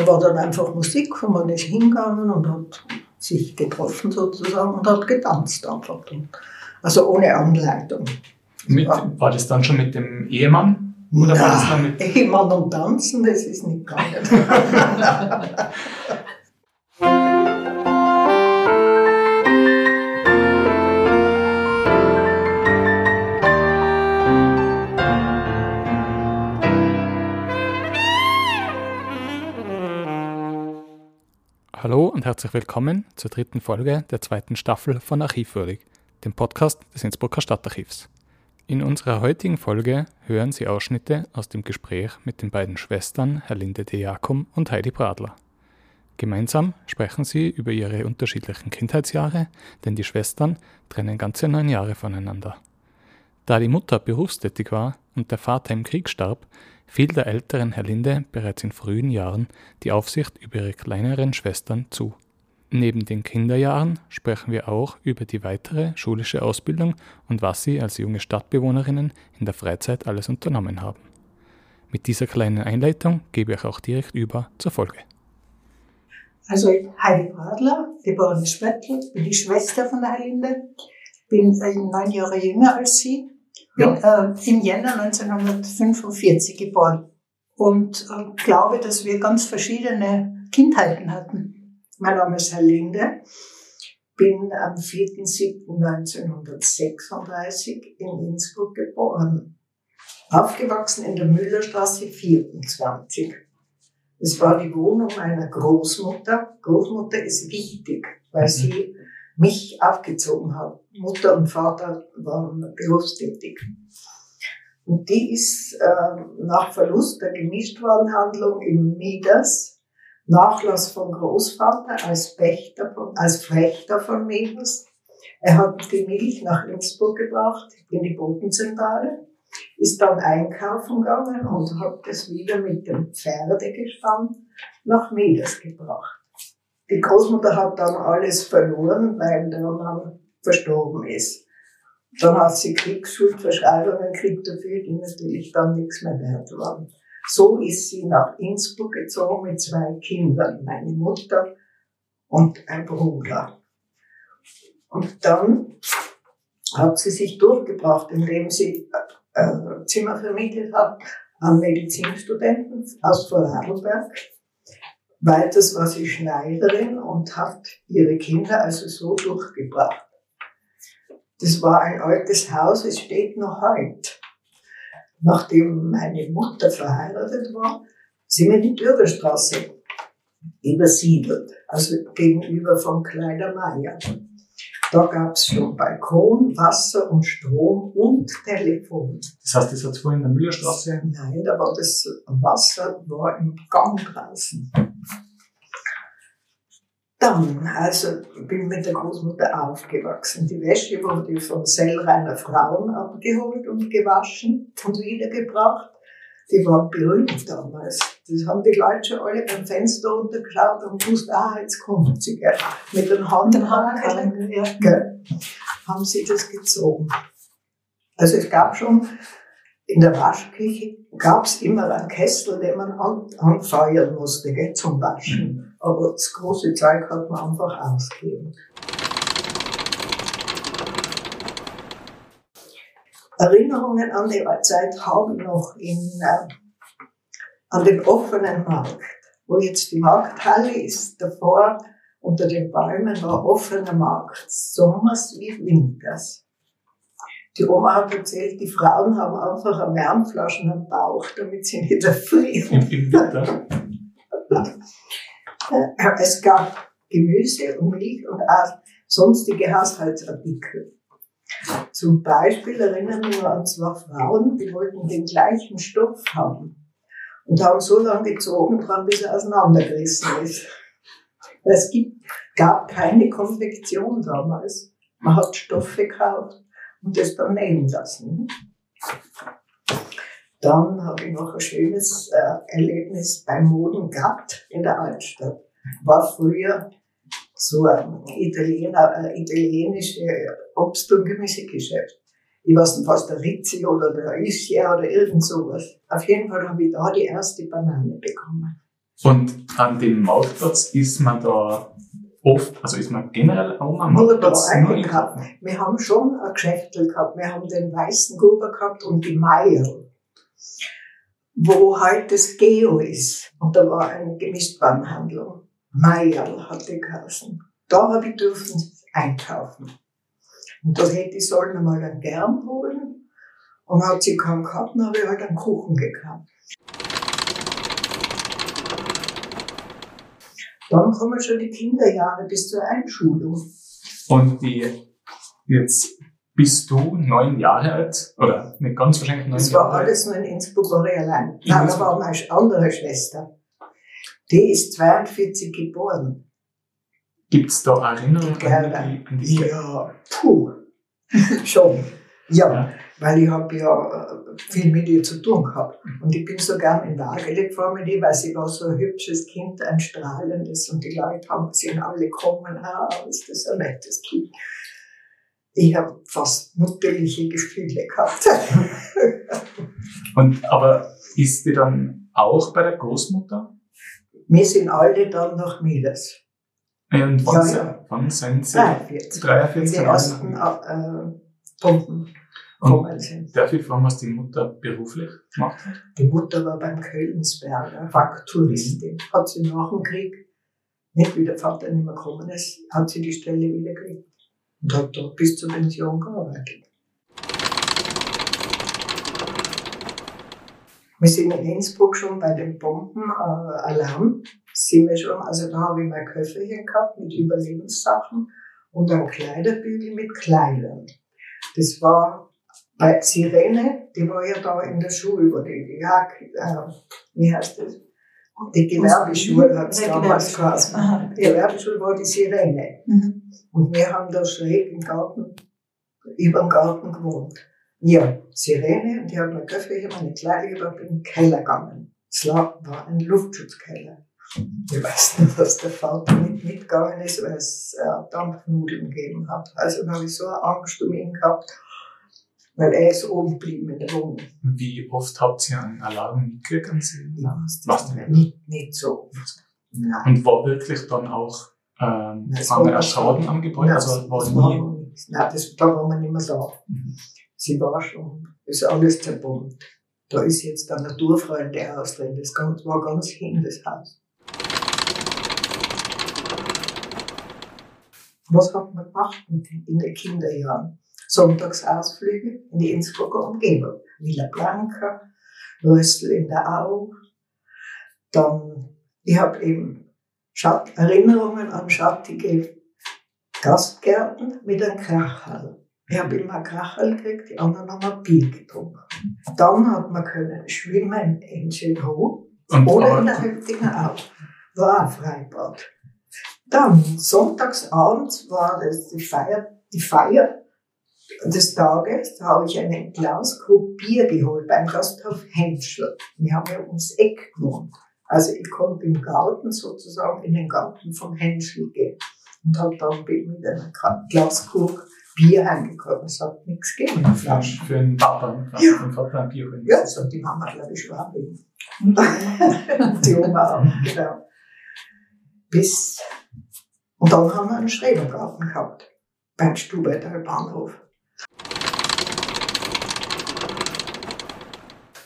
Da war dann einfach Musik und man ist hingegangen und hat sich getroffen sozusagen und hat getanzt einfach. Also ohne Anleitung. Mit, war das dann schon mit dem Ehemann? Oder Na, war das dann mit Ehemann und Tanzen, das ist nicht gegangen. Hallo und herzlich willkommen zur dritten Folge der zweiten Staffel von Archivwürdig, dem Podcast des Innsbrucker Stadtarchivs. In unserer heutigen Folge hören Sie Ausschnitte aus dem Gespräch mit den beiden Schwestern Herlinde de Jakum und Heidi Bradler. Gemeinsam sprechen sie über ihre unterschiedlichen Kindheitsjahre, denn die Schwestern trennen ganze neun Jahre voneinander. Da die Mutter berufstätig war und der Vater im Krieg starb, fiel der älteren Herlinde bereits in frühen Jahren die Aufsicht über ihre kleineren Schwestern zu. Neben den Kinderjahren sprechen wir auch über die weitere schulische Ausbildung und was sie als junge Stadtbewohnerinnen in der Freizeit alles unternommen haben. Mit dieser kleinen Einleitung gebe ich auch direkt über zur Folge. Also Heidi Bradler, geborene Spöttl, bin die Schwester von der Herlinde, bin neun Jahre jünger als sie, bin äh, im Jänner 1945 geboren und äh, glaube, dass wir ganz verschiedene Kindheiten hatten. Mein Name ist Herlinde, bin am 4.7.1936 in Innsbruck geboren, aufgewachsen in der Müllerstraße 24. Es war die Wohnung meiner Großmutter. Großmutter ist wichtig, weil sie mich aufgezogen hat. Mutter und Vater waren berufstätig. Und die ist äh, nach Verlust der Gemischtwarenhandlung im Mieders, Nachlass vom Großvater als Pächter, von, als Flechter von Mieders. Er hat die Milch nach Innsbruck gebracht, in die Bodenzentrale ist dann einkaufen gegangen und hat das wieder mit dem Pferdegespann nach Mieders gebracht. Die Großmutter hat dann alles verloren, weil der Mann verstorben ist. Dann hat sie Kriegsschuldverschreibungen gekriegt dafür, die natürlich dann nichts mehr wert waren. So ist sie nach Innsbruck gezogen mit zwei Kindern, meine Mutter und ein Bruder. Und dann hat sie sich durchgebracht, indem sie äh, Zimmer vermietet hat an Medizinstudenten aus Vorarlberg. Weiters war sie Schneiderin und hat ihre Kinder also so durchgebracht. Das war ein altes Haus, es steht noch heute. Nachdem meine Mutter verheiratet war, sind wir in die Bürgerstraße übersiedelt, also gegenüber von Kleidermeier. Da gab es schon Balkon, Wasser und Strom und Telefon. Das heißt, das hat es vorhin in der Müllerstraße? Nein, da war das Wasser war im Gang draußen. Dann, also bin mit der Großmutter aufgewachsen. Die Wäsche wurde von Sellreiner Frauen abgeholt und gewaschen und wiedergebracht. Die waren berühmt damals. Das haben die Leute schon alle beim Fenster runtergeschaut und gewusst, ah, jetzt kommt sie, gell. Mit den Handhaken, ja, gell, haben sie das gezogen. Also es gab schon, in der Waschküche gab es immer einen Kessel, den man an, anfeuern musste, gell, zum Waschen. Aber das große Zeug hat man einfach ausgegeben. Erinnerungen an die Zeit haben noch in, äh, an den offenen Markt, wo jetzt die Markthalle ist, davor unter den Bäumen war offener Markt, sommers wie winters. Die Oma hat erzählt, die Frauen haben einfach eine Wärmflaschen am Bauch, damit sie nicht erfrieren. es gab Gemüse und Milch und auch sonstige Haushaltsartikel. Zum Beispiel erinnern wir an zwei Frauen, die wollten den gleichen Stoff haben und haben so lange gezogen dran, bis er auseinandergerissen ist. Es gibt, gab keine Konfektion damals. Man hat Stoffe gekauft und das dann nähen lassen. Dann habe ich noch ein schönes äh, Erlebnis beim Modengatt in der Altstadt. War früher so ein Italiener, ein italienisches Obst- und Gemüsegeschäft. Ich weiß nicht, was der Rizzi oder der Ischia oder irgend sowas. Auf jeden Fall habe ich da die erste Banane bekommen. Und an dem Marktplatz ist man da oft, also ist man generell auch am Marktplatz nur gehabt. Wir haben schon ein Geschäftel gehabt. Wir haben den weißen Gruber gehabt und die Meier, wo halt das Geo ist. Und da war eine Gemischtwarenhandlung. Meier hat die geheißen. Da habe ich dürfen einkaufen. Und da hätte ich sollen einmal einen Gern holen. Und hat sie kaum gehabt, dann habe ich halt einen Kuchen gekauft. Dann kommen schon die Kinderjahre bis zur Einschulung. Und die, jetzt bist du neun Jahre alt, oder nicht ganz wahrscheinlich neun Jahre alt? Das war alles nur in Innsbruck, war ich allein. Nein, da war meine andere Schwester. Die ist 42 geboren. Gibt es da Erinnerungen an an die Ja, puh, schon. Ja, ja, weil ich habe ja äh, viel mit ihr zu tun gehabt. Und ich bin so gern in Wagele gefahren mit ihr, weil sie war so ein hübsches Kind, ein strahlendes. Und die Leute haben, sind alle gekommen, ah, ist das ein nettes Kind. Ich habe fast mutterliche Gefühle gehabt. und, aber ist die dann auch bei der Großmutter? Wir sind alle dann nach Midas. Und wann, ja, ja. wann sind Sie? 43. 43 die ersten äh, Pumpen gekommen sind. Darf ich fragen, was die Mutter beruflich gemacht hat? Die Mutter war beim Kölnsberger, Fakturistin. Mhm. Hat sie nach dem Krieg, nicht wie der Vater nicht mehr gekommen ist, hat sie die Stelle wieder gekriegt. Und hat dort bis zur Pension gearbeitet. Wir sind in Innsbruck schon bei den Bombenalarm. Sind wir schon, also da habe ich mein Köfferchen gehabt mit Überlebenssachen und ein Kleiderbügel mit Kleidern. Das war bei Sirene, die war ja da in der Schule, wo die, ja, äh, wie heißt das? Die Gewerbeschule hat es damals geheißen. Die Gewerbeschule war die Sirene. Mhm. Und wir haben da schräg im Garten, über dem Garten gewohnt. Ja, Sirene, und ich habe mein Köfferchen, meine Kleider gebracht, bin in den Keller gegangen. Es war ein Luftschutzkeller. Ich weiß nicht, dass der Vater nicht mitgegangen ist, weil es äh, Dampfnudeln gegeben hat. Also da habe ich so eine Angst um ihn gehabt weil er ist oben geblieben in der Wohnung. Wie oft habt ihr einen Alarm mitgekriegt? Ja, was denn? Nicht, nicht so oft. Nein. Und war wirklich dann auch ähm, Nein, war Schaden am Gebäude? Nein, also war das nie... War, nein, das, da war man nicht mehr da. Mhm. Sie war schon, ist alles zerbombt. Da ist jetzt der Naturfreunde Haus drin. Das war ganz hin, das Haus. Was hat man gemacht in den Kinderjahren? Sonntagsausflüge in die Innsbrucker Umgebung. Villa Blanca, Rössel in der Au. Dann, ich habe eben Schatt, Erinnerungen an schattige Gastgärten mit einem Krachel. Ich habe immer Krachel gekriegt, die anderen haben ein Bier getrunken. Dann hat man können schwimmen in Schönhof oder in der Höptinger Au. War ein Freibad. Dann, sonntagsabends war das die Feier, die Feier des Tages habe ich einen Glas Bier geholt beim Gasthof Henschel. Wir haben ja ums Eck gewohnt. Also ich konnte im Garten sozusagen in den Garten vom Henschel gehen und habe dann mit einem Glas Bier heimgekommen. Es hat nichts gegeben in der Flasche. Für einen Papa, ja. einen Papa ein Bier. Ja, das hat die Mama, glaube ich, Schwabing. die Oma auch, genau. Bis, und dann haben wir einen Schrebergarten gehabt beim Stubeter Bahnhof.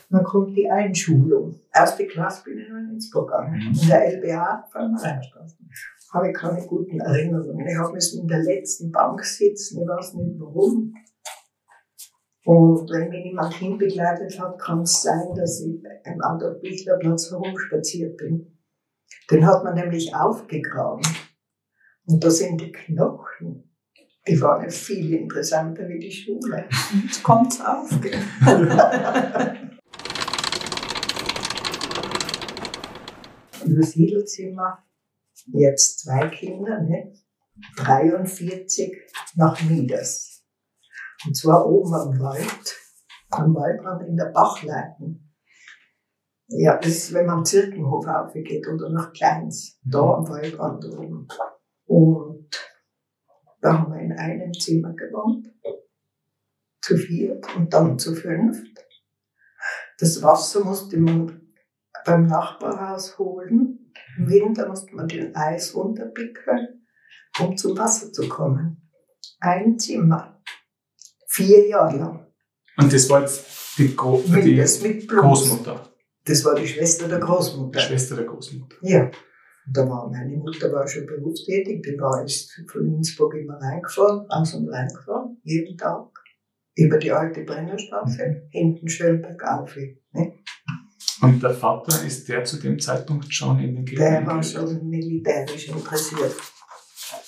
Dann kommt die Einschulung. Erste Klasse bin ich in Innsbruck gegangen. Mhm. In der LBA von Rheinstraße. Habe ich keine guten Erinnerungen. Ich habe müssen in der letzten Bank sitzen, ich weiß nicht warum. Und wenn mich niemand hinbegleitet hat, kann es sein, dass ich am Adolf Bichler Platz herumspaziert bin. Den hat man nämlich aufgegraben. Und da sind die Knochen die waren ja viel interessanter wie die Schule. Jetzt kommt's auf. Übersiedelzimmer, jetzt zwei Kinder, ne? 43 nach Mieders. Und zwar oben am Wald, am Waldrand in der Bachleiten. Ja, das ist, wenn man am Zirkenhof aufgeht oder nach Kleins, da am Waldrand oben. Und da haben wir in einem Zimmer gewohnt, zu viert und dann zu fünft. Das Wasser musste man beim Nachbarhaus holen. Im Winter musste man den Eis runterpickeln, um zum Wasser zu kommen. Ein Zimmer. Vier Jahre lang. Und das war jetzt die, Gro die das. Großmutter, Das war die Schwester der die Großmutter. Schwester der Großmutter. Ja. Und da war meine Mutter war schon berufstätig, die war ist von Innsbruck immer reingefahren, raus und reingefahren, jeden Tag. Über die alte Brennerstraße, hinten schön bergauf. Ne? Und der Vater ist der zu dem Zeitpunkt schon in den Krieg Der war schon militärisch interessiert.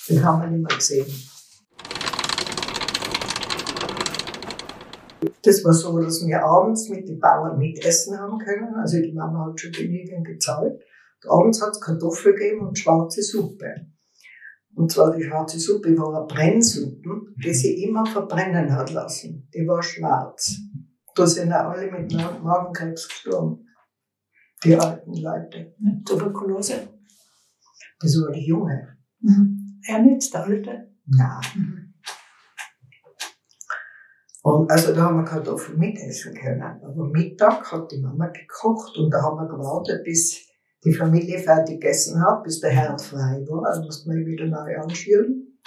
Den haben wir nicht mehr gesehen. Das war so, dass wir abends mit den Bauern mitessen haben können. Also die Mama hat schon genügend gezahlt. Und abends hat es Kartoffeln gegeben und schwarze Suppe. Und zwar die schwarze Suppe war eine Brennsuppe, die sie immer verbrennen hat lassen. Die war schwarz. Da sind auch alle mit Ma- Magenkrebs gestorben. Die alten Leute. Tuberkulose. Das war die Junge. Mhm. Er nicht, der Alte. Nein. Mhm. Und also da haben wir Kartoffeln mitessen können. Aber Mittag hat die Mama gekocht und da haben wir gewartet, bis die Familie fertig gegessen hat, bis der Herd frei war. Also mussten wir ihn wieder neu anschüren.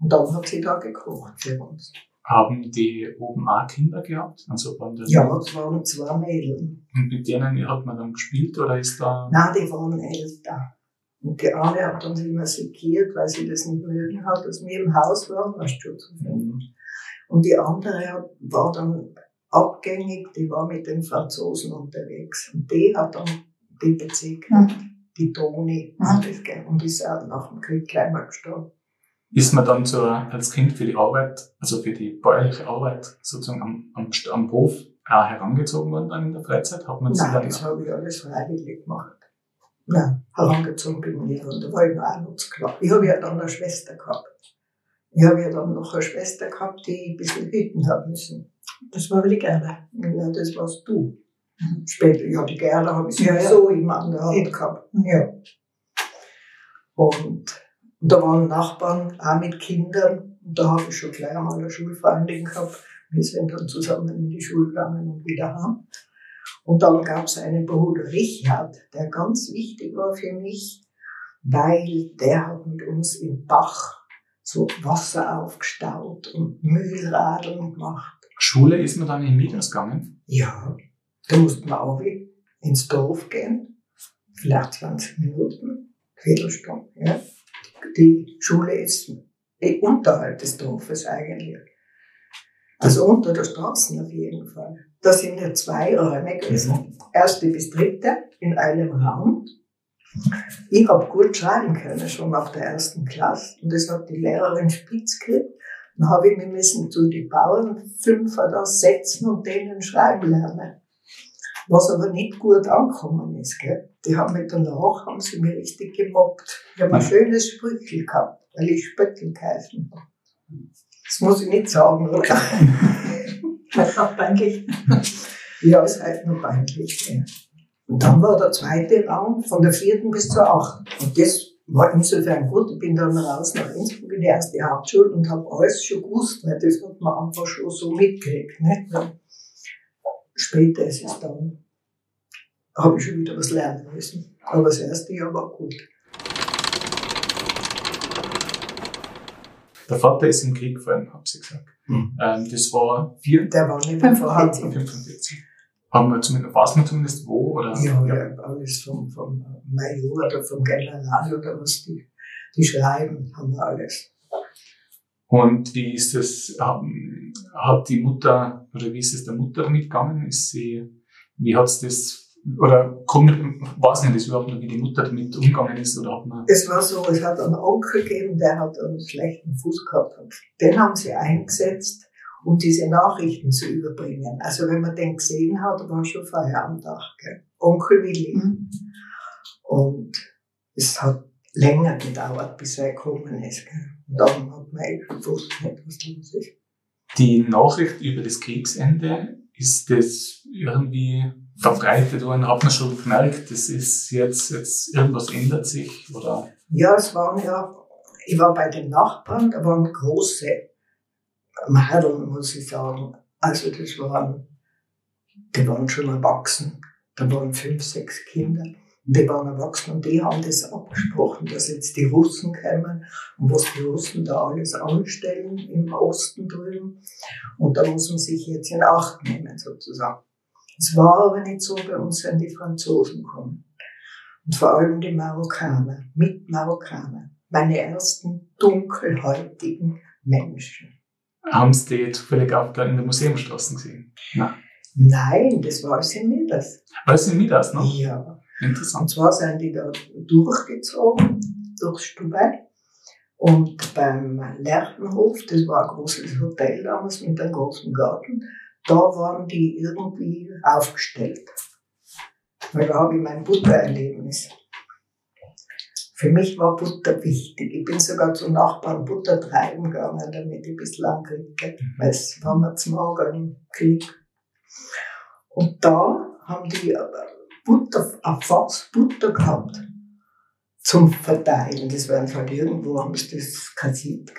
Und dann hat sie da gekocht für uns. Haben die oben auch Kinder gehabt? Also waren das Ja, es waren zwei Mädchen. Und mit denen hat man dann gespielt oder ist da. Nein, die waren älter. Und die eine hat uns immer sekiert, weil sie das nicht mögen hat, dass wir im Haus waren, weißt du, zu finden. Mhm. Und die andere hat, war dann abgängig, die war mit den Franzosen unterwegs. Und die hat dann die Bezirk, Mhm. die Toni, Mhm. und die ist auch nach dem Krieg gleich mal gestorben. Ist man dann so als Kind für die Arbeit, also für die bäuerliche Arbeit sozusagen am, am, am Hof auch herangezogen worden dann in der Freizeit? Hat man Nein, dann das habe ich alles freiwillig gemacht. Nein, herangezogen bin ich nicht. Und da war ich noch auch noch zu klar. Ich habe ja dann eine Schwester gehabt. Ich habe ja dann noch eine Schwester gehabt, die ein bisschen hüten hat müssen. Das war die Gerda. Ja, das warst du. Mhm. Später, ja, die Gerda habe ich Ja, ja. sowieso immer an der Hand Ja. gehabt. Ja. Und da waren Nachbarn auch mit Kindern. Und da habe ich schon gleich einmal eine Schulfreundin gehabt. Wir sind dann zusammen in die Schule gegangen und wieder heim. Und dann gab es einen Bruder Richard, der ganz wichtig war für mich, weil der hat mit uns im Bach so Wasser aufgestaut und Mühlradeln gemacht. Schule ist man dann in Mieters gegangen? Ja, da mussten wir auch ins Dorf gehen, vielleicht 20 Minuten, Viertelstunde. Ja. Die Schule ist eh unterhalb des Dorfes eigentlich. Also unter der Straße auf jeden Fall. Da sind ja zwei Räume gewesen. Erste bis dritte in einem Raum. Ich habe gut schreiben können, schon nach der ersten Klasse. Und das hat die Lehrerin spitz gekriegt. Dann habe ich mir müssen zu die Bauern fünfer da setzen und denen schreiben lernen. Was aber nicht gut angekommen ist, gell? Die haben mich danach, haben sie mir richtig gemobbt. Ich habe ein Ja. schönes Sprüchel gehabt, weil ich Spöttel geheißen habe. Das muss ich nicht sagen, oder? Halt auch peinlich. Ja, ist halt nur peinlich. Ja. Und dann war der zweite Raum von der vierten bis zur achten. Und das war insofern gut. Ich bin dann raus nach Innsbruck in die erste Hauptschule und habe alles schon gewusst, weil das hat man einfach schon so mitgekriegt. Nicht? Später ist es dann, habe ich schon wieder was lernen müssen. Aber das erste Jahr war gut. Der Vater ist im Krieg gefallen, haben sie gesagt. Mhm. Ähm, das war vier, Der war nicht mehr vorhanden. 45. Haben wir zumindest, weiß man zumindest wo? Oder? Ja, ja, alles vom, vom Major oder vom General oder was die, die schreiben, haben wir alles. Und wie ist es, haben, hat die Mutter, oder wie ist es der Mutter damit gegangen? Ist sie, wie hat's das, oder kommt, weiß nicht, das überhaupt noch, wie die Mutter damit umgegangen ist, oder hat man, Es war so, es hat einen Onkel gegeben, der hat einen schlechten Fuß gehabt. Und den haben sie eingesetzt, um diese Nachrichten zu überbringen. Also wenn man den gesehen hat, war schon Feierabendtag. Gell? Onkel Willi. Mhm. Und es hat länger gedauert, bis er gekommen ist. Gell? Und dann hat man echt gewusst, nicht, was los ist. die Nachricht über das Kriegsende, ist das irgendwie verbreitet worden? Hat man schon gemerkt, das ist jetzt, jetzt, irgendwas ändert sich, oder? Ja, es waren ja, ich war bei den Nachbarn, da waren große Mädel, muss ich sagen. Also das waren, die waren schon erwachsen. Da waren fünf, sechs Kinder. Und die waren erwachsen und die haben das abgesprochen, dass jetzt die Russen kommen und was die Russen da alles anstellen im Osten drüben. Und da muss man sich jetzt in Acht nehmen, sozusagen. Es war aber nicht so bei uns, wenn die Franzosen kommen. Und vor allem die Marokkaner, mit Marokkaner. Meine ersten dunkelhäutigen Menschen. Haben Sie die zufällig auch da in der Museumstraße gesehen? Nein. Nein, das war es in Midas. Weiß in Midas, ne? Ja. Und Interessant. zwar sind die da durchgezogen, durchs Stubai. Und beim Lerchenhof, das war ein großes Hotel damals mit einem großen Garten, da waren die irgendwie aufgestellt. Weil da habe ich mein Buttererlebnis. Für mich war Butter wichtig. Ich bin sogar zu Nachbarn Butter treiben gegangen, damit ich ein bisschen ankriege. Weil es war mir zu mager im Krieg. Und da haben die aber Butter, ein Fass Butter gehabt zum Verteilen. Das waren halt irgendwo, haben sie das kassiert.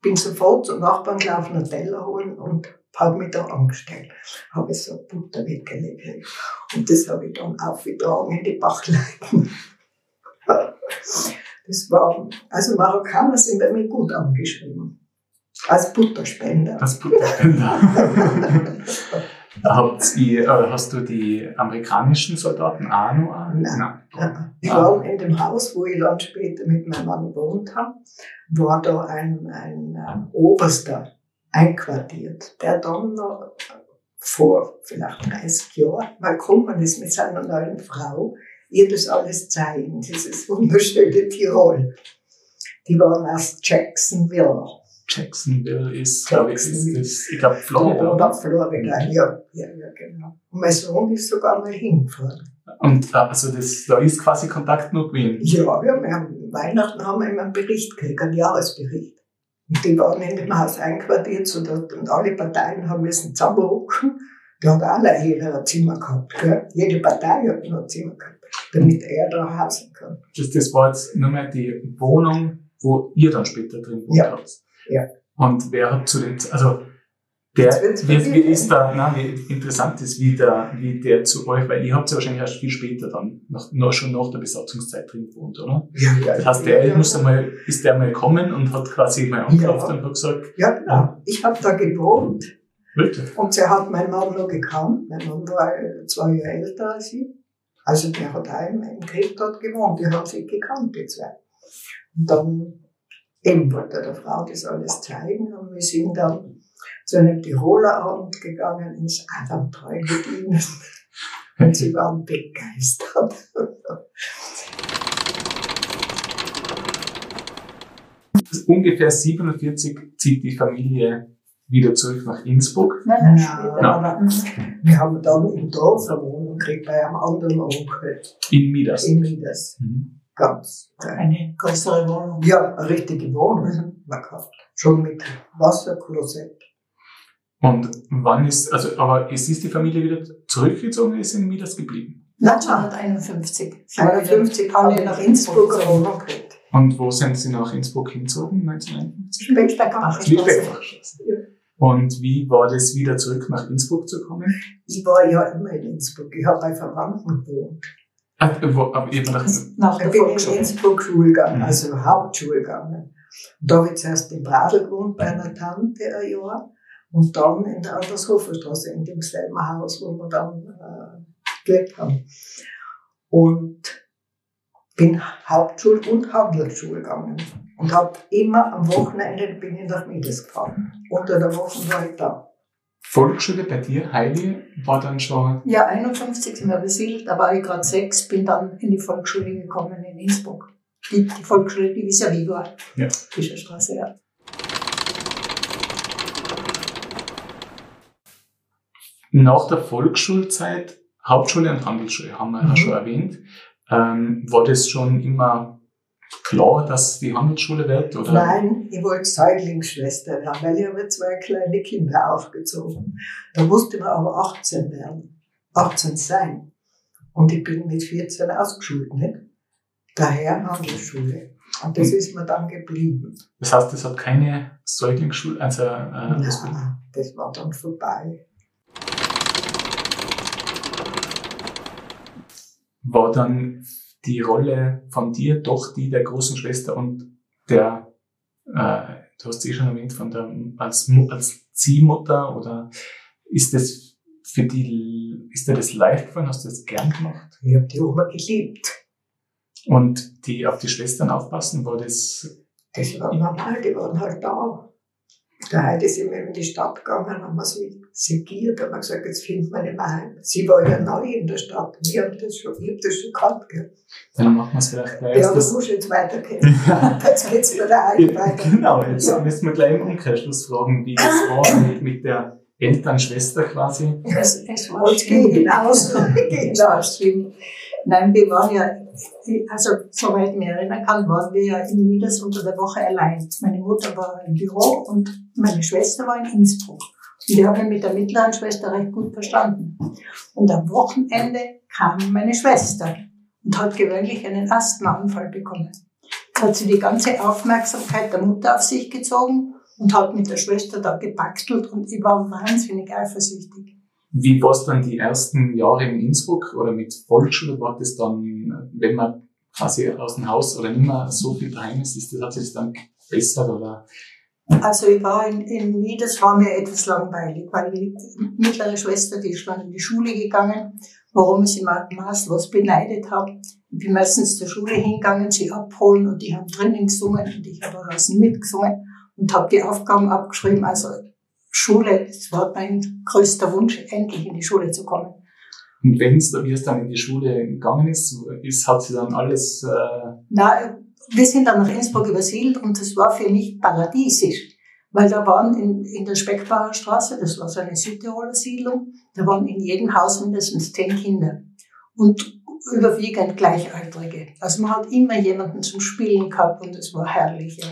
Bin sofort zum Nachbarn gelaufen, einen Teller holen und habe mich da angestellt. Habe so Butter weggelegt. Und das habe ich dann aufgetragen in die Bachleiten. Das war, also Marokkaner sind bei mir gut angeschrieben. Als Butterspender. Das Butterspender. Habt ihr, äh, hast du die amerikanischen Soldaten auch noch? an? Nein. Nein. Die waren in dem Haus, wo ich dann später mit meinem Mann gewohnt habe, war da ein, ein äh, Oberster einquartiert, der dann noch vor vielleicht 30 Jahren mal gekommen ist mit seiner neuen Frau, ihr das alles zeigen, dieses wunderschöne Tirol. Die waren aus Jacksonville. Jacksonville ist, glaube ich, ist das, ich glaube, Florida. Oder Florida, ja, ja, ja, genau. Und mein Sohn ist sogar mal hingefahren. Und also das, da ist quasi Kontakt noch gewesen. Ja, ja, wir haben Weihnachten haben wir immer einen Bericht gekriegt, einen Jahresbericht. Und die waren in dem Haus einquartiert so und alle Parteien haben müssen zusammenhocken. Die hat alle jeder ein Zimmer gehabt. Gell? Jede Partei hat noch ein Zimmer gehabt, damit er da hausen kann. Das, das war jetzt nur mal die Wohnung, wo ihr dann später drin gewohnt Ja. habt. Ja. Und wer hat zu den, also der, wie, wie ist da, na, wie interessant ist, wie der, wie der zu euch, weil ihr habt ja wahrscheinlich erst viel später dann, noch, noch schon nach der Besatzungszeit drin gewohnt, oder? Ja, ja. Das heißt, der muss einmal, ist der mal gekommen und hat quasi mal angeklopft Ja. und hat gesagt, Ja, genau. Ich habe da gewohnt. wirklich? Und sie hat meinen Mann noch gekannt. Mein Mann war äh, zwei Jahre älter als ich. Also der hat auch im, im Krieg dort gewohnt. Die haben sich gekannt, die zwei. Und dann eben wollte der Frau das alles zeigen. Und wir sind dann zu einem Tiroler Abend gegangen ins Abenteuer mit ihnen. Und sie waren begeistert. Ungefähr 47 zieht die Familie wieder zurück nach Innsbruck. Nein, nein, Ja. Ja. Aber. Wir haben dann im Dorf eine Wohnung gekriegt bei einem anderen Onkel In Midas. in Midas. Mhm. Ganz. äh, eine größere Wohnung. Ja, eine richtige Wohnung man gehabt. Schon mit Wasserklosett. Und wann ist, also, aber es ist die Familie wieder zurückgezogen, oder ist in Midas geblieben? 1951. sind wir wieder 51 haben wir nach Innsbruck. Wohnung gekriegt. Und wo sind Sie nach Innsbruck hingezogen, 1951? Speckbachstraße. Schlichtweg. Und wie war das wieder zurück nach Innsbruck zu kommen? Ich war ja immer in Innsbruck. Ich habe bei Verwandten gewohnt. Ah, wo, aber eben nach, Nach Ich der bin in Volksschule. Innsbruck Schule gegangen, Mhm. also Hauptschule gegangen. Und da habe ich zuerst in Bradl gewohnt, bei einer Tante ein Jahr. Und dann in der Altershoferstraße, in demselben Haus, wo wir dann äh, gelebt haben. Und bin Hauptschule und Handelsschule gegangen. Und habe immer am Wochenende bin ich nach Midas gefahren. Unter der Woche war ich da. Volksschule bei dir, Heidi, war dann schon, Ja, 51 sind wir besiedelt, da war ich gerade sechs, bin dann in die Volksschule gekommen in Innsbruck. Die, die Volksschule, die vis-à-vis war. Ja. Fischerstraße, ja. nach der Volksschulzeit, Hauptschule und Handelsschule, haben wir ja Mhm. schon erwähnt, ähm, war das schon immer klar, dass die Handelsschule wird? Oder? Nein, ich wollte Säuglingsschwester werden, weil ich habe zwei kleine Kinder aufgezogen. Da musste man aber 18 werden, 18 sein. Und ich bin mit 14 ausgeschult, nicht? Daher Handelsschule. Und das ist mir dann geblieben. Das heißt, es hat keine Säuglingsschule, also äh. Nein, das war dann vorbei. war dann die Rolle von dir doch die der großen Schwester und der, äh, du hast es eh schon erwähnt, von der, als, als Ziehmutter oder ist das für die, ist dir das leicht gefallen? Hast du das gern gemacht? Ich habe die Oma geliebt. Und die auf die Schwestern aufpassen, war das? Das war normal, die waren halt da. Der Heidi sind wir in die Stadt gegangen, haben wir sie segiert, haben wir gesagt, jetzt finden wir nicht mehr heim. Sie war ja neu in der Stadt. Wir haben das schon, ich hab das schon gehabt, gell. Dann machen wir es vielleicht gleich. Ja, das muss jetzt weitergehen. jetzt geht's bei der Heidi weiter. Genau, jetzt Ja. müssen wir gleich im Umkehrschluss fragen, wie das war mit, mit der Elternschwester quasi. Es, es war Und geh hinaus. Geh Es war hinaus. schlimm. Nein, wir waren ja, also soweit ich mich erinnern kann, waren wir ja in Nieders unter der Woche allein. Meine Mutter war im Büro und meine Schwester war in Innsbruck. Und wir haben uns mit der mittleren Schwester recht gut verstanden. Und am Wochenende kam meine Schwester und hat gewöhnlich einen Asthmaanfall bekommen. Jetzt hat sie die ganze Aufmerksamkeit der Mutter auf sich gezogen und hat mit der Schwester da gebaktelt und ich war wahnsinnig eifersüchtig. Wie war es dann die ersten Jahre in Innsbruck oder mit Volksschule? War das dann, wenn man quasi aus dem Haus oder nicht mehr so viel daheim ist, ist das, hat sich das dann gebessert oder? Also ich war in, in Wien, das war mir etwas langweilig, weil die mittlere Schwester, die ist dann in die Schule gegangen, warum ich sie ma- maßlos beneidet habe. Ich bin meistens zur Schule hingegangen, sie abholen und die haben drinnen gesungen und ich habe draußen mitgesungen und habe die Aufgaben abgeschrieben. Also Schule, das war mein größter Wunsch, endlich in die Schule zu kommen. Und wenn es, es dann in die Schule gegangen ist, ist hat sie dann alles, äh, Na, wir sind dann nach Innsbruck übersiedelt und das war für mich paradiesisch. Weil da waren in, in der Speckbacher Straße, das war so eine Südtiroler Siedlung, da waren in jedem Haus mindestens zehn Kinder. Und überwiegend Gleichaltrige. Also man hat immer jemanden zum Spielen gehabt und es war herrlich. Ja,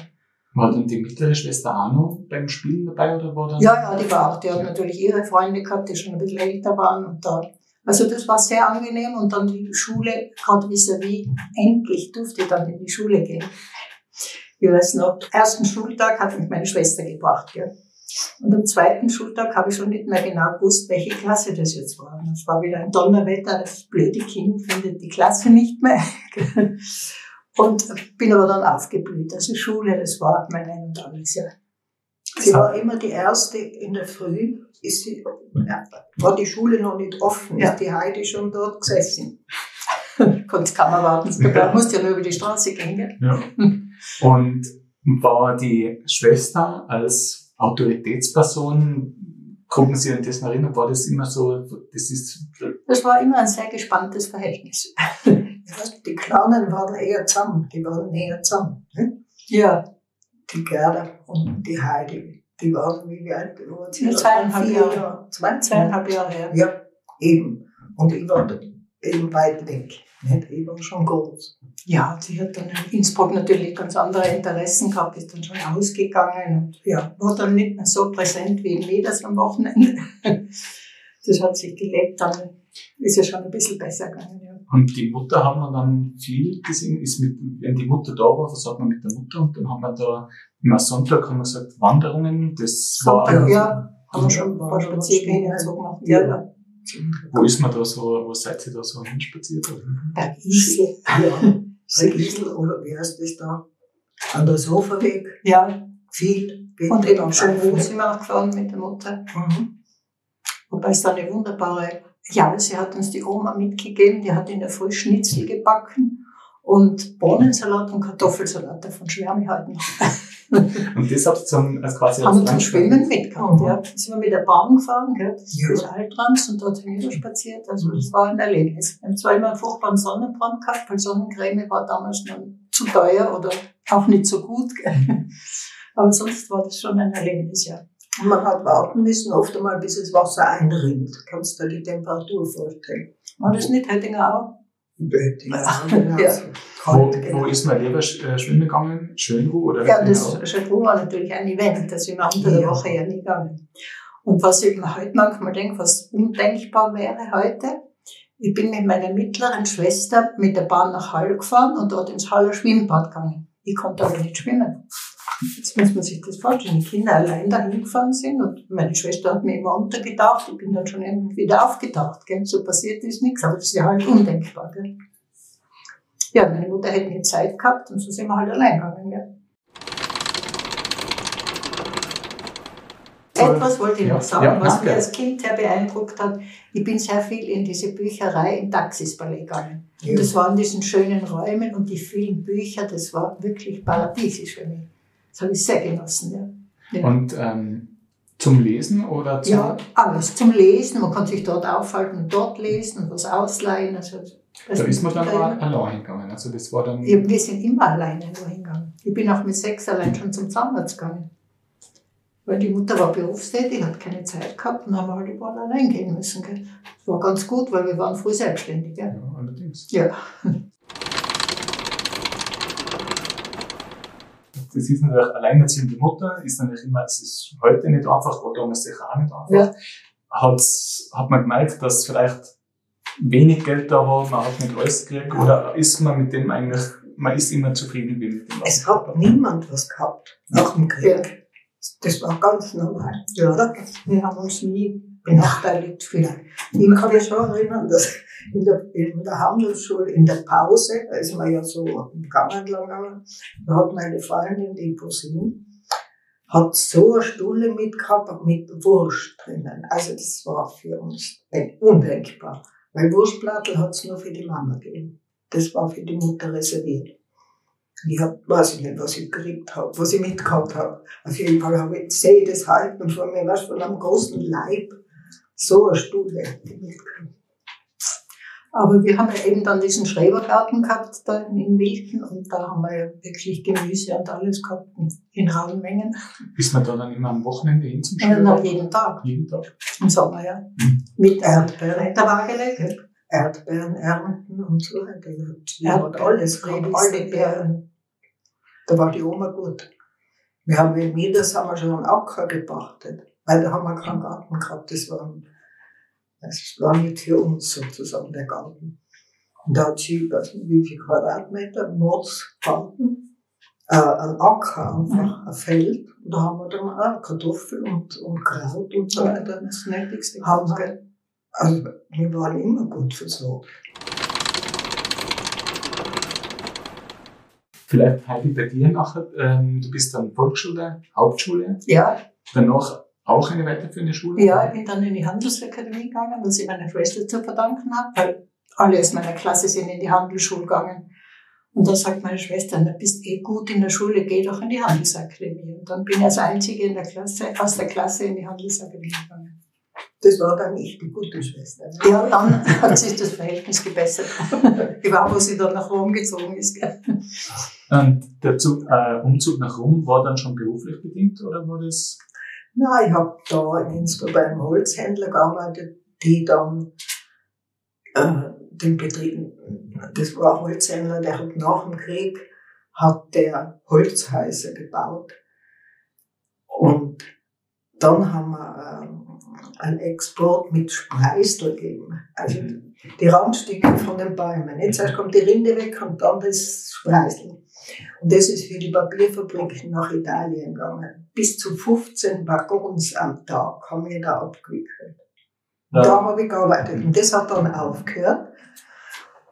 war dann die mittlere Schwester noch beim Spielen dabei oder war dann? ja, ja die war auch, die hat natürlich ihre Freunde gehabt, die schon ein bisschen älter waren und da. Also das war sehr angenehm und dann die Schule, gerade vis-à-vis, endlich durfte ich dann in die Schule gehen. Ich weiß noch, ersten Schultag hat mich meine Schwester gebracht. Ja. Und am zweiten Schultag habe ich schon nicht mehr genau gewusst, welche Klasse das jetzt war. Und es war wieder ein Donnerwetter, das blöde Kind findet die Klasse nicht mehr. Und bin aber dann aufgeblüht. Also Schule, das war mein Ein und Alles. Ja. Sie war immer die erste in der Früh, ist sie, ja, war die Schule noch nicht offen, Ja. ist die Heidi schon dort gesessen. Konnte kaum erwarten. Du musst ja nur über die Straße gehen. Ja. Und war die Schwester als Autoritätsperson, gucken Sie an das erinnern, war das immer so, das ist, Das war immer ein sehr gespanntes Verhältnis. Die Kleinen waren eher zusammen, die waren näher zusammen. Ne? Ja, Die Gerda und die Heidi, die waren wie alt sie? Ja, zweieinhalb Jahre. Jahre. Zwei, zweieinhalb Jahre her. Ja, eben. Und ich war eben weit weg. Nicht? Ich war schon groß. Ja, sie hat dann in Innsbruck natürlich ganz andere Interessen gehabt, ist dann schon ausgegangen und ja, war dann nicht mehr so präsent wie in Weders am Wochenende. Das hat sich gelebt, dann ist es schon ein bisschen besser gegangen. Ja. Und die Mutter haben wir dann viel gesehen, ist mit, wenn die Mutter da war, was hat man mit der Mutter? Und dann haben wir da, immer Sonntag haben wir gesagt, Wanderungen, das war, Sonntag, ja, haben wir schon ein paar Spaziergänge und so gemacht. Ja, ja. wo ist man da so, wo seid ihr da so hinspaziert? Bergisel. Ja, Segisel oder wie heißt das da? An der Sofaweg. Ja, Viel. und eben dann schon wo sind wir auch gefahren mit der Mutter. Mhm. Wobei es da eine wunderbare, ja, sie hat uns die Oma mitgegeben, die hat in der Früh Schnitzel gebacken und Bohnensalat und Kartoffelsalat, davon schwärme ich halt noch. Und das habt ihr dann als quasi Haben wir zum Schwimmen mitgehabt, Mhm. ja. Da sind wir mit der Bahn gefahren, gell. Das ist Ja. Altrams und dort hinüber spaziert, also das war ein Erlebnis. Wir haben zwar immer einen furchtbaren Sonnenbrand gehabt, weil Sonnencreme war damals noch zu teuer oder auch nicht so gut, gell. Aber sonst war das schon ein Erlebnis, ja. Und man hat warten müssen, oft einmal, bis das Wasser einrinnt. Kannst du dir die Temperatur vorstellen? War das nicht Höttinger auch? Ja, Ja. Wo, wo genau. ist man lieber sch- äh, schwimmen gegangen? Schönruh oder Ja, das Chateau war natürlich ein Event, da sind wir unter der Ja. Woche ja nie gegangen. Und was ich mir heute manchmal denke, was undenkbar wäre heute, ich bin mit meiner mittleren Schwester mit der Bahn nach Hall gefahren und dort ins Haller Schwimmbad gegangen. Ich konnte aber nicht schwimmen. Jetzt muss man sich das vorstellen, die Kinder allein dahin gefahren sind und meine Schwester hat mir immer untergetaucht, ich bin dann schon wieder aufgetaucht. Gell? So passiert ist nichts, aber das ist ja halt undenkbar. Gell? Ja, meine Mutter hätte nie Zeit gehabt und so sind wir halt allein gegangen. Ja. Etwas wollte ich noch sagen, ja, was mich als Kind sehr beeindruckt hat. Ich bin sehr viel in diese Bücherei in Taxispalais gegangen. Ja. Und das waren diesen schönen Räumen und die vielen Bücher, das war wirklich paradiesisch für mich. Das habe ich sehr genossen. Ja. Ja. Und ähm, zum Lesen oder zum. Ja, alles zum Lesen. Man kann sich dort aufhalten und dort lesen und was ausleihen. Also, Da ist man dann immer- allein gegangen. Also das war dann. Ja, wir sind immer alleine hingegangen. Ich bin auch mit sechs allein schon zum Zahnarzt gegangen. Weil die Mutter war berufstätig, hat keine Zeit gehabt und haben wir halt überall allein gehen müssen. Gell. Das war ganz gut, weil wir waren früh selbstständig. Gell. Ja, allerdings. Ja. Das ist natürlich alleinerziehende Mutter, ist natürlich immer, es ist heute nicht einfach, war damals sicher auch nicht einfach. Ja. Hat's, hat man gemerkt, dass vielleicht wenig Geld da war, man hat nicht alles gekriegt, oder ist man mit dem eigentlich, man ist immer zufrieden wie mit dem was Es man hat niemand was gehabt nach dem Ja. Krieg. Das war ganz normal. Ja. Oder? Wir haben uns nie benachteiligt gefühlt. Ich kann mich schon erinnern, dass in der, in der Handelsschule, in der Pause, da ist man ja so im Gang entlang gegangen, da hat meine Freundin, die Cousine, hat so eine Stulle mitgehabt mit Wurst drinnen. Also das war für uns undenkbar. Weil Wurstplattel hat es nur für die Mama gegeben. Das war für die Mutter reserviert. Ich hab, weiß ich nicht, was ich gekriegt habe, was ich mitgehabt habe. Auf jeden Fall habe ich, sehe ich das halten vor mir, was von einem großen Leib, so eine mitgehabt. Aber wir haben ja eben dann diesen Schrebergarten gehabt da in Wilken und da haben wir ja wirklich Gemüse und alles gehabt in rauen Mengen. Ist man da dann immer am Wochenende hin zum dann Schwimmen? auch jeden Tag Jeden Tag. im Sommer, ja. Mhm. Mit Erdbeeren. Erdbeerwaagele, gell? Erdbeeren ernten und so Erdbeeren, hat alles gehabt, alle. Beeren. Da war die Oma gut. Wir haben in Mieders haben wir schon einen Acker gepachtet, weil da haben wir keinen Garten gehabt. Das war, das war nicht für uns sozusagen der Garten. Und da hat sie, ich weiß nicht, wie viel Quadratmeter, Mordsgarten, äh, ein Acker einfach, ein Feld. Und da haben wir dann auch Kartoffeln und, und Kraut und so weiter. Das Nötigste. Haben wir, also wir waren immer gut versorgt. Vielleicht Heidi bei dir nachher, ähm, du bist dann Volksschule, Hauptschule, Ja, danach auch eine weiterführende Schule? ja, ich bin dann in die Handelsakademie gegangen, was ich meiner Schwester zu verdanken habe, weil alle aus meiner Klasse sind in die Handelsschule gegangen. Und da sagt meine Schwester, du bist eh gut in der Schule, geh doch in die Handelsakademie. Und dann bin ich als Einzige in der Klasse, aus der Klasse in die Handelsakademie gegangen. Das war dann ich, die gute Schwester. Ja, dann hat sich das Verhältnis gebessert. Ich war, wo sie dann nach Rom gezogen ist. Gell? Und der Zug, äh, Umzug nach Rom war dann schon beruflich bedingt oder war das? Nein, ich habe da in Innsbruck bei einem Holzhändler gearbeitet, die dann äh, den Betrieb, das war ein Holzhändler, der hat nach dem Krieg hat der Holzhäuser gebaut. Und dann haben wir ähm, einen Export mit Spreisel gegeben. Also die Randstücke von den Bäumen. Jetzt erst kommt die Rinde weg und dann das Spreisel. Und das ist für die Papierfabriken nach Italien gegangen. Bis zu 15 Waggons am Tag haben wir da abgewickelt. Und da habe ich gearbeitet. Und das hat dann aufgehört.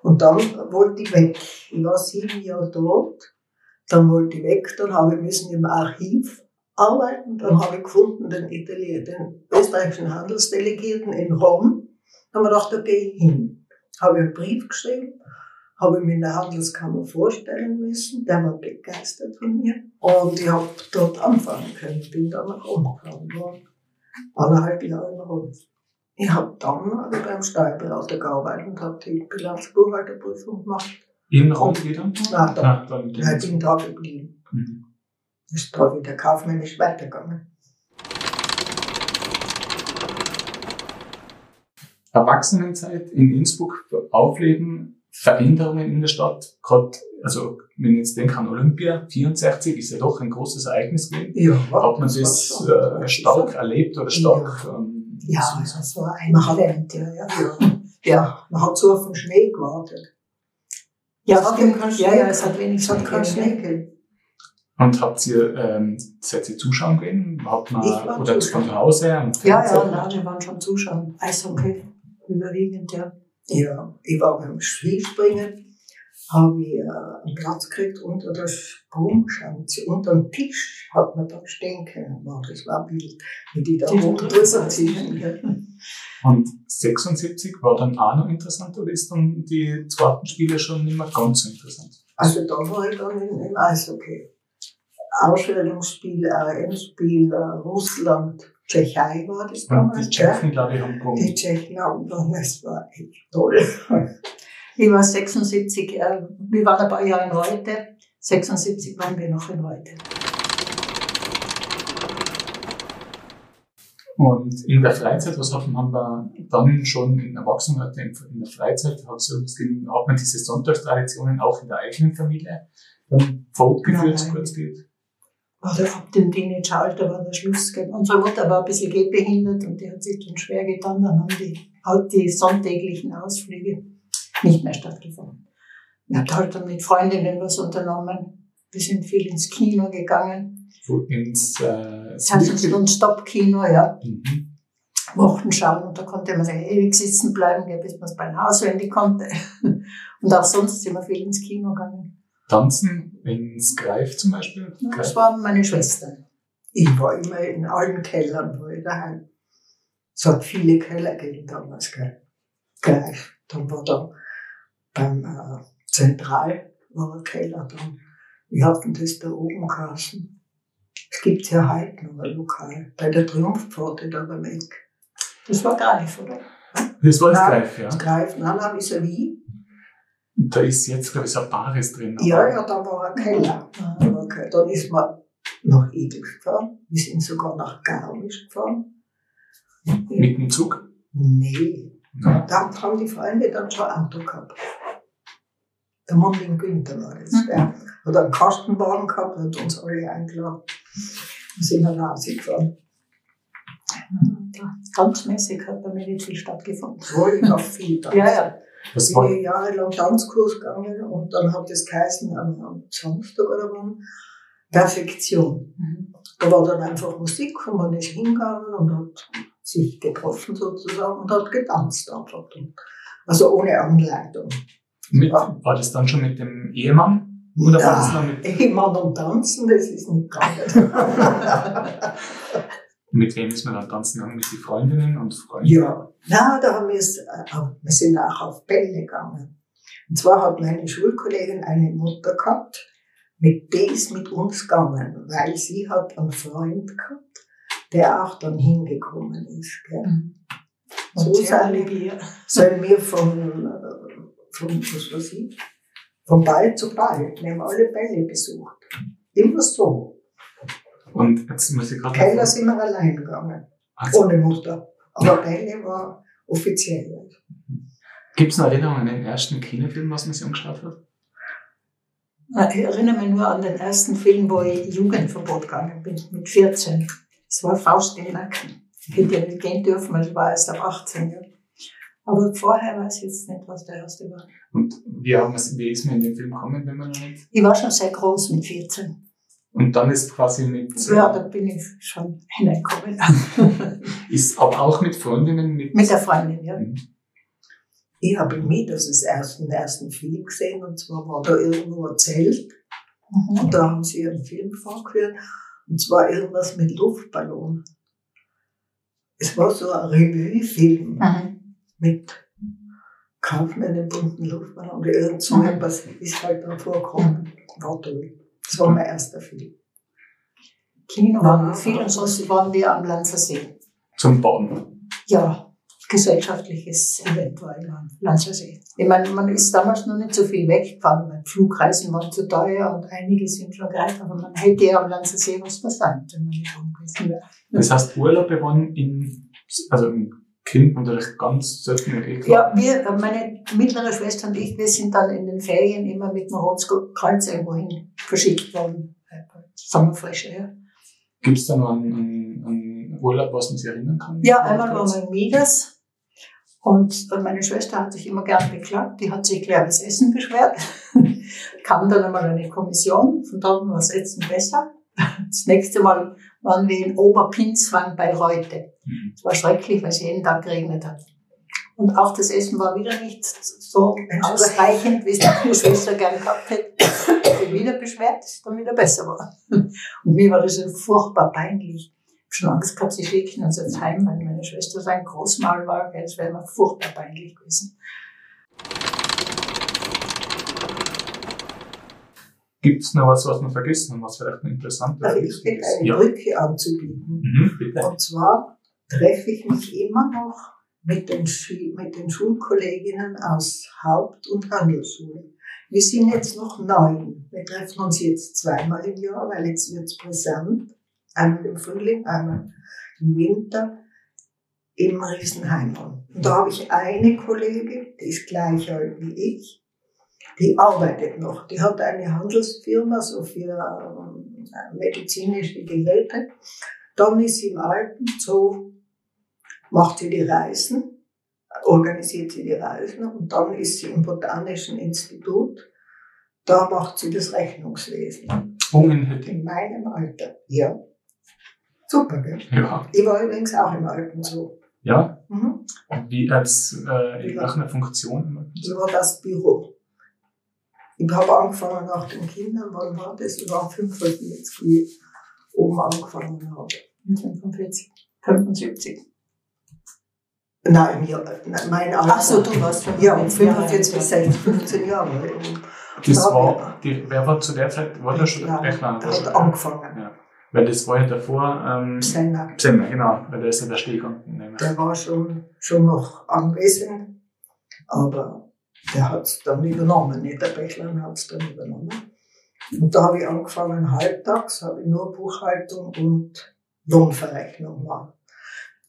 Und dann wollte ich weg. Ich war sieben Jahre dort. Dann wollte ich weg. Dann habe ich müssen im Archiv arbeiten. Dann habe ich gefunden den Italien, den österreichischen Handelsdelegierten in Rom. Dann habe ich gedacht, da gehe ich hin. Habe ich einen Brief geschrieben habe ich mich in der Handelskammer vorstellen müssen. Der war begeistert von mir. Und ich habe dort anfangen können. Bin dann nach Rom worden. Anderthalb Jahre in Rom. Ich habe dann ich beim Steuerberater gearbeitet und habe die Bilanzbuchhalterprüfung gemacht. In Rom wieder? Na, da. Dann Ich bin da geblieben. Mhm. Ist da wieder kaufmännisch weitergegangen. Erwachsenenzeit in Innsbruck, Aufleben, Veränderungen in der Stadt, gerade, also wenn ich jetzt denke an Olympia, 64 ist ja doch ein großes Ereignis gewesen. Ja, Hat man das schon- äh, stark erlebt oder stark? Ähm, Ja, so- also das war ein Man Event, ja, ja. Ja. ja, man hat so auf den Schnee gewartet. Ja, Es hat keinen ja, Schnee ja, es hat wenig Es hat keinen Schnee gegeben. Und habt ihr, ähm, seid ihr zuschauen gewesen? Habt man, oder zuschauen. von zu Hause? Ja, ja, na, wir waren schon Zuschauer. Eishockey, überwiegend, ja. Ja, ich war beim Skispringen. habe ich äh, einen Platz gekriegt unter der Sprungschanze. Unter dem Tisch hat man da stehen können. Wow, das war ein Bild, wie die da oben drüber ziehen. Und 76 war dann auch noch interessant oder ist dann die zweiten Spiele schon nicht mehr ganz so interessant? Also da war ich dann im, Eishockey. Ausstellungsspiel, EM-Spiel, äh, Russland, Tschechei war das damals. Die Tschechen, glaube ich, haben gewonnen. Die Tschechen haben gewonnen, das war echt toll. Ich war 76, äh, wir waren ein paar Jahre in Reute. 76 waren wir noch in Reute. Und in der Freizeit, was haben wir dann schon in Erwachsenenalter, in der Freizeit, hat auch man diese Sonntagstraditionen auch in der eigenen Familie dann fortgeführt, so es geht? Oder ab dem Teenageralter war der Schluss. Unsere Mutter war ein bisschen gehbehindert und die hat sich dann schwer getan. Dann haben die, halt die sonntäglichen Ausflüge nicht mehr stattgefunden. Wir haben halt dann mit Freundinnen was unternommen. Wir sind viel ins Kino gegangen. Ins äh, das heißt ein Stop-Kino, ja. Mhm. Wochen schauen und da konnte man ewig sitzen bleiben, bis man es beim auswendig konnte. Und auch sonst sind wir viel ins Kino gegangen. Tanzen ins Greif zum Beispiel? Ja, das waren meine Schwestern. Ich war immer in allen Kellern, wo ich daheim. Es hat viele Keller gegeben damals, gell? Greif. Dann war da beim äh, Zentral war ein Keller dann. Wir hatten das da oben geheißen. Es gibt ja heute noch ein Lokal. Bei der Triumphpforte da beim Eck. Das war Greif, oder? Das war das Greif, ja. Das Greif, nein, nein, wie. Da ist jetzt, glaube ich, ein Bares drin. Ja, ja, da war ein Keller. Okay. Dann ist man nach Edel gefahren. Wir sind sogar nach Garmisch gefahren. Mit dem Zug? Nee. Ja. Da haben die Freunde dann schon ein Auto gehabt. Der Mundling Günther war das. Mhm. Der hat einen Kastenwagen gehabt, hat uns alle eingeladen. Wir sind dann rausgefahren. Ganz mäßig hat bei mir nicht viel stattgefunden. Wohl, ich habe viel da. ja, ja. Das ich bin jahrelang Tanzkurs gegangen und dann hat das geheißen am, am Samstag oder wann, Perfektion. Mhm. Da war dann einfach Musik und man ist hingegangen und hat sich getroffen sozusagen und hat getanzt einfach. Also ohne Anleitung. Mit, war das dann schon mit dem Ehemann? Oder ja, war das noch mit Ehemann und Tanzen, das ist nicht ganz. mit wem ist man dann tanzen gegangen? Mit den Freundinnen und Freunden? Ja, na, da haben wir es, äh, wir sind auch auf Bälle gegangen. Und zwar hat meine Schulkollegin eine Mutter gehabt, mit der ist mit uns gegangen, weil sie hat einen Freund gehabt, der auch dann hingekommen ist. Gell? Mhm. So sollen wir, sollen wir von, äh, von, was weiß ich, von Ball zu Ball. Wir haben alle Bälle besucht. Immer so. Und jetzt muss ich gerade. Keller sind wir allein gegangen. Also. Ohne Mutter. Aber Bälle war offiziell. Gibt es noch Erinnerungen an den ersten Kinofilm, was man sich angeschaut hat? Ich erinnere mich nur an den ersten Film, wo ich Jugendverbot gegangen bin, mit 14. Es war Faust im Nacken. Ich hätte ja nicht gehen dürfen, weil ich war erst ab 18. Ja. Aber vorher weiß ich jetzt nicht, was der erste war. Und wie, haben wie ist man in den Film gekommen, wenn man noch nicht? Ich war schon sehr groß mit 14. Und dann ist quasi mit. Ja, da bin ich schon hineingekommen. ist aber auch mit Freundinnen? Mit, mit der Freundin, ja. Mhm. Ich habe in Mieters das ersten, ersten Film gesehen, und zwar war da irgendwo ein Zelt. Mhm. Und da haben sie einen Film vorgeführt. Und zwar irgendwas mit Luftballon. Es war so ein Revue-Film. Mhm mit Kaufmann im bunten Luftballon oder irgend so mhm. etwas ist halt dann vorgekommen. War toll. Das war mein erster Film. Kino waren wir viel und sonst waren wir am Lanzersee. Zum Bauen? Ja, gesellschaftliches Event war am Lanzersee. Ich meine, man ist damals noch nicht so viel weggefahren, weil Flugreisen waren zu teuer und einige sind schon gereicht, aber man hätte ja am Lanzersee was versandt, wenn man nicht umgewiesen wäre. Das heißt, Urlaube waren in, also in Kind natürlich ganz selten mit Ja, wir, meine mittlere Schwester und ich, wir sind dann in den Ferien immer mit dem Rotkreuz irgendwo hin verschickt worden. Sommerfrische, ja. Gibt es da noch einen, einen, einen, Urlaub, was man sich erinnern kann? Ja, einmal waren wir in Midas. Und meine Schwester hat sich immer gern beklagt, die hat sich gleich das Essen beschwert. Kam dann einmal eine Kommission, von dort war das Essen besser. Das nächste Mal waren wir in Oberpinzwang bei Reute. Es mhm. war schrecklich, weil es jeden Tag geregnet hat. Und auch das Essen war wieder nicht so ausreichend, wie es meine Schwester gern gehabt hätte. Ich wieder beschwert, dass es dann wieder besser war. Und mir war das so furchtbar peinlich. Ich habe schon Angst gehabt, sie schicken uns jetzt heim, weil meine Schwester so ein Großmal war. Das wäre mir furchtbar peinlich gewesen. Gibt es noch was, was wir vergessen haben, was vielleicht noch interessant also ich hätte eine ja. Brücke anzubieten. Mhm, bitte. Und zwar treffe ich mich immer noch mit den, mit den Schulkolleginnen aus Haupt- und Handelsschule. Wir sind jetzt noch neun. Wir treffen uns jetzt zweimal im Jahr, weil jetzt wird es präsent. Einmal im Frühling, einmal im Winter im Riesenheimraum. Und da habe ich eine Kollegin, die ist gleich alt wie ich, die arbeitet noch. Die hat eine Handelsfirma, so für ähm, medizinische Geräte. Dann ist sie im Alten Zoo macht sie die Reisen, organisiert sie die Reisen und dann ist sie im Botanischen Institut. Da macht sie das Rechnungswesen. Ungenhütting. In meinem Alter, ja. Super, gell? Ja. Ich war übrigens auch im Alten so. Ja? Mhm. Wie als, äh, in welcher Funktion? Ich war das Büro. Ich habe angefangen nach den Kindern, wann war das? Ich war 45, wie ich oben angefangen habe. 45, 75. Nein, ja, mein Alter. Ach so, du warst 45 Ja, 45 bis 16, 15 Jahre. Das war, die, wer war zu der Zeit, war der schon der Rechner? Der hat angefangen. Ja. Weil das war ja davor, ähm, Psenner. Psenner, genau, weil der ist ja der Stehgang. Der war schon, schon noch anwesend, aber der hat es dann übernommen, nicht der Bächlein hat es dann übernommen. Und da habe ich angefangen, halbtags, habe ich nur Buchhaltung und Lohnverrechnung gemacht.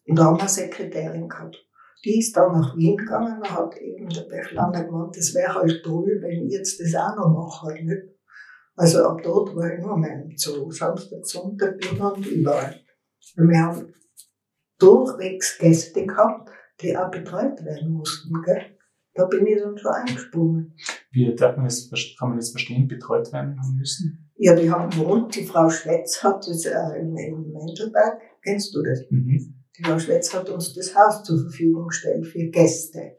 Und da haben wir eine Sekretärin gehabt. Die ist dann nach Wien gegangen und hat eben der Bechlander gemeint, das wäre halt toll, wenn ich jetzt das auch noch mache. Nicht? Also ab dort war ich nur mein Zoo. Samstag, Sonntag, und überall. Und wir haben durchwegs Gäste gehabt, die auch betreut werden mussten. Gell? Da bin ich dann schon eingesprungen. Wie darf man das, kann man das verstehen, betreut werden müssen? Ja, die haben gewohnt, die Frau Schwetz hat das äh, in, in Mendelberg. Kennst du das? Mhm. Die Frau Schwetz hat uns das Haus zur Verfügung gestellt für Gäste.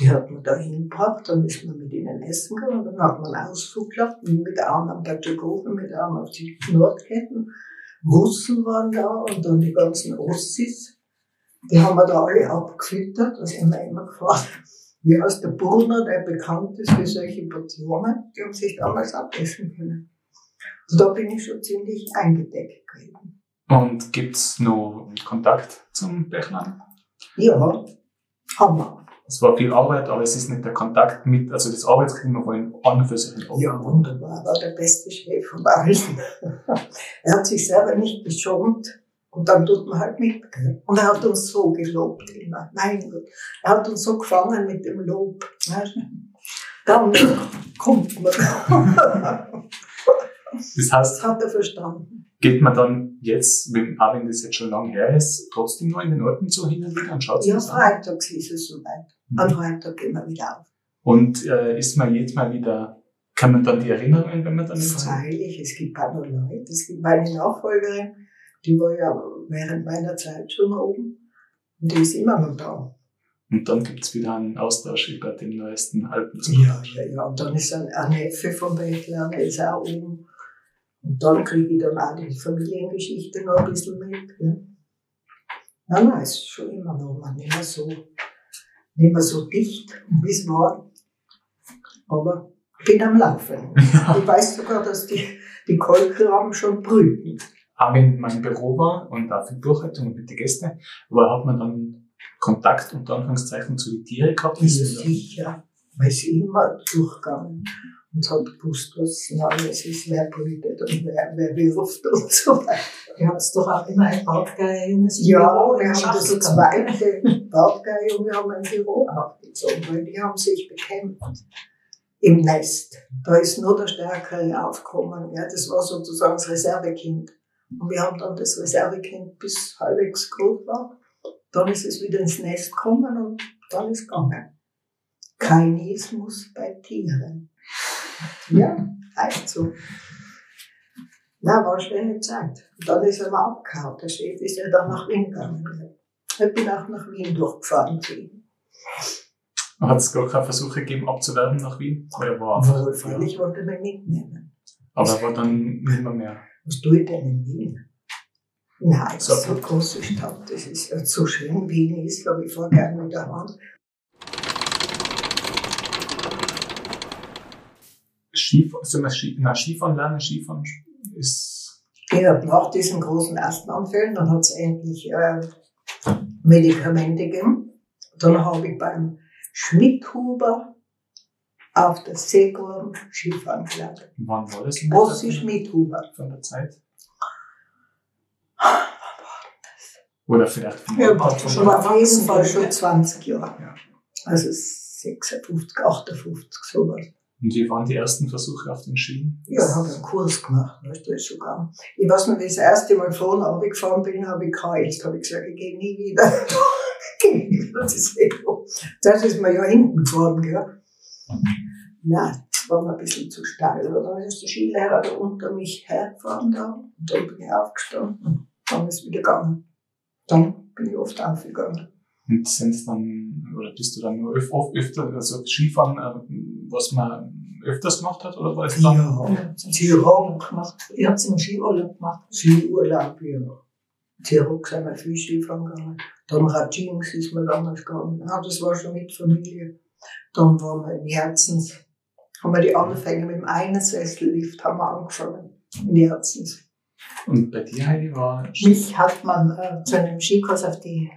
Die hat man da hingebracht, dann ist man mit ihnen essen gegangen, dann hat man Ausflug gehabt, mit Arm am Patagonen, mit Arm auf die Nordketten. Russen waren da und dann die ganzen Ossis. Die haben wir da alle abgefüttert, das haben wir immer gefragt. Wie heißt der Burner, der bekannt ist für solche Portionen, die haben sich damals abessen können. Und da bin ich schon ziemlich eingedeckt gewesen. Und gibt's noch Kontakt zum Bächlein? Ja, haben wir. Es war viel Arbeit, aber es ist nicht der Kontakt mit, also das Arbeitsklima war in an für sich. Ja, wunderbar. Er war der beste Chef von allen. er hat sich selber nicht geschont. Und dann tut man halt mit. Und er hat uns so gelobt immer. Mein Gott. Er hat uns so gefangen mit dem Lob. Dann kommt man. das heißt. Das hat er verstanden geht man dann jetzt, wenn, auch wenn das jetzt schon lange her ist, trotzdem noch in den Orten so hin und wieder und schaut Ja, freitags ist es soweit. Mhm. Am Freitag gehen wir wieder auf. Und äh, ist man jetzt mal wieder, kann man dann die Erinnerungen, wenn man dann Freilich, es gibt auch noch Leute. Es gibt meine Nachfolgerin, die war ja während meiner Zeit schon oben und die ist immer noch da. Und dann gibt's wieder einen Austausch über den neuesten Alpen. Ja, ja, ja. Und dann ist ein, ein Neffe von Beckler, der ist auch oben. Und dann kriege ich dann auch die Familiengeschichte noch ein bisschen mit. Ne? Nein, nein, es ist schon immer noch mal nicht mehr so, nicht mehr so dicht, wie es war. Aber ich bin am Laufen. Ja. Ich weiß sogar, dass die, die Kolkraben schon brüten. Auch wenn mein Büro war und auch für Buchhaltung mit den Gästen, aber hat man dann Kontakt unter Anführungszeichen zu den Tieren gehabt? Ja, sicher. Man ist immer durchgegangen und hat gewusst, was Neues ist, wer brütet und wer, wer wirft und so weiter. Ihr habt doch auch immer ein ja, Büro. Ja, wir haben das zweite Bautgeierjunge haben ein Büro aufgezogen, weil die haben sich bekämpft im Nest. Da ist nur der Stärkere aufgekommen. Ja, das war sozusagen das Reservekind. Und wir haben dann das Reservekind bis halbwegs groß war. Dann ist es wieder ins Nest gekommen und dann ist es gegangen. Kainismus bei Tieren. Ja, heißt so. Na, war eine schöne Zeit. Und dann ist er mal abgehauen. Der Chef ist ja dann nach Wien gegangen. Ich bin auch nach Wien durchgefahren zu ihm. Hat es gar keine Versuche gegeben, abzuwerben nach Wien? Oder war einfach, freilich wollte man mitnehmen. Aber war dann nicht mehr mehr. Was tue ich denn in Wien? Nein, das ist so eine große Stadt. Das ist so schön. Wien ist, glaube ich, vor gerne wieder an. Skif Ski, na, Skifahren lernen, Skifahren ist. Ja, nach diesen großen Asthmaanfällen, dann hat es endlich äh, Medikamente gegeben. Dann habe ich beim Schmidhuber auf der Seegurm Skifahren gelernt. Wann war das? Ossi Schmidhuber. Von der Zeit? Oder vielleicht von ja, schon auf jeden Fall schon 20 Jahre. Ja. Also 56, 58, sowas. Und wie waren die ersten Versuche auf den Schienen? Ja, ich habe einen Kurs gemacht, weißt du, sogar. Ich weiß noch, wie das erste Mal vorne runtergefahren bin, habe ich geheilt. habe ich gesagt, ich gehe nie wieder. das ist Das ist mir ja hinten gefahren, gell. Nein, das war mir ein bisschen zu steil. Dann ist der Skilehrer da unter mich hergefahren da. Und dann bin ich aufgestanden. Dann ist es wieder gegangen. Dann bin ich oft aufgegangen. Und sind dann, oder bist du dann nur öf öfter, also Skifahren, äh, was man öfters gemacht hat, oder war es dann? Ja, Tirol gemacht. Ich habe immer Skiurlaub gemacht. Skiurlaub, ja. Tirol sind wir viel Skifahren gegangen. Dann Ratschings ist man damals gegangen. Ja, das war schon mit Familie. Dann waren wir in Herzens. Haben wir die Anfänge mit dem einen Sessellift haben wir angefangen. In Herzens. Und bei dir, Heidi, war... Mich hat man äh, zu einem Skikurs auf die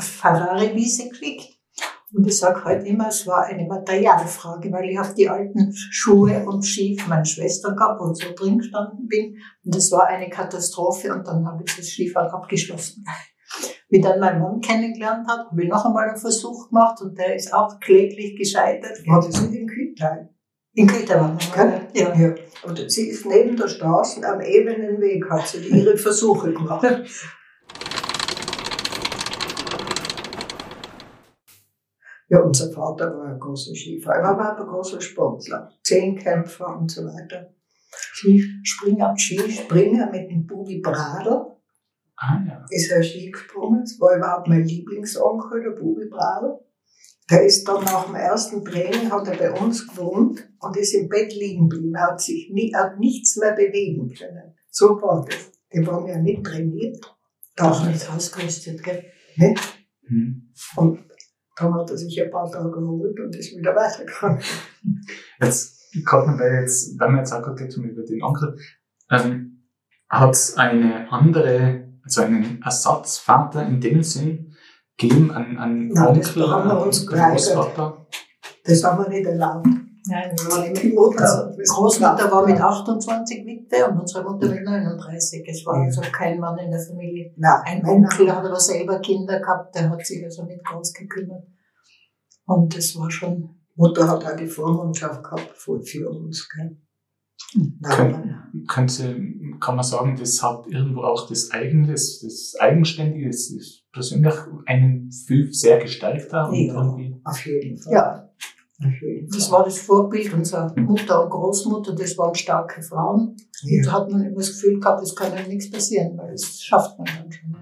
Ferrari-Wiese gekriegt. Und ich sage heute immer, es war eine Materialfrage, weil ich auf die alten Schuhe und Ski von meiner Schwester wo ich so drin gestanden bin. Und das war eine Katastrophe und dann habe ich das Skifahren abgeschlossen. Wie dann mein Mann kennengelernt hat, habe ich noch einmal einen Versuch gemacht und der ist auch kläglich gescheitert. War das in Kühlteil? In Kühlteil war das, ja. ja. Und sie ist neben der Straße am ebenen Weg, hat sie ihre Versuche gemacht. Ja, unser Vater war ein großer Skifahrer, er war aber ein großer Sportler, Zehnkämpfer und so weiter. Skispringer, Skispringer mit dem Bubi Bradl. Ah, ja. Ist er Ski gesprungen. Das war überhaupt mein Lieblingsonkel, der Bubi Bradl. Der ist dann nach dem ersten Training, hat er bei uns gewohnt und ist im Bett liegen geblieben. Er hat sich nie, hat nichts mehr bewegen können. So war das. Die waren ja nicht trainiert. Doch nicht ausgerüstet, gell? Nicht? Hm. Und dann hat er sich ein paar Tage geholt und ist wieder weitergegangen. Jetzt gerade mal, weil jetzt, wenn wir jetzt auch gerade über den Onkel, ähm, hat es eine andere, also einen Ersatzvater in dem Sinn gegeben, an, an Nein, Onkel, uns Großvater? Das haben wir nicht erlaubt. Nein, die Mutter, Großmutter war mit 28 Witwe und unsere Mutter mit 39. Es war also kein Mann in der Familie. Nein, ein Onkel hat aber selber Kinder gehabt, der hat sich also nicht ganz gekümmert. Und das war schon. Mutter hat auch die Vormundschaft gehabt für uns. Gell? Kann, könnte, kann man sagen, das hat irgendwo auch das eigene, das, das Eigenständige, das, das persönlich einen viel sehr gestärkt haben. Ja, auf jeden Fall. Ja. Das war das Vorbild unserer Mutter und Großmutter, das waren starke Frauen. Ja. Und da hat man immer das Gefühl gehabt, es kann ja nichts passieren, weil das schafft man dann schon.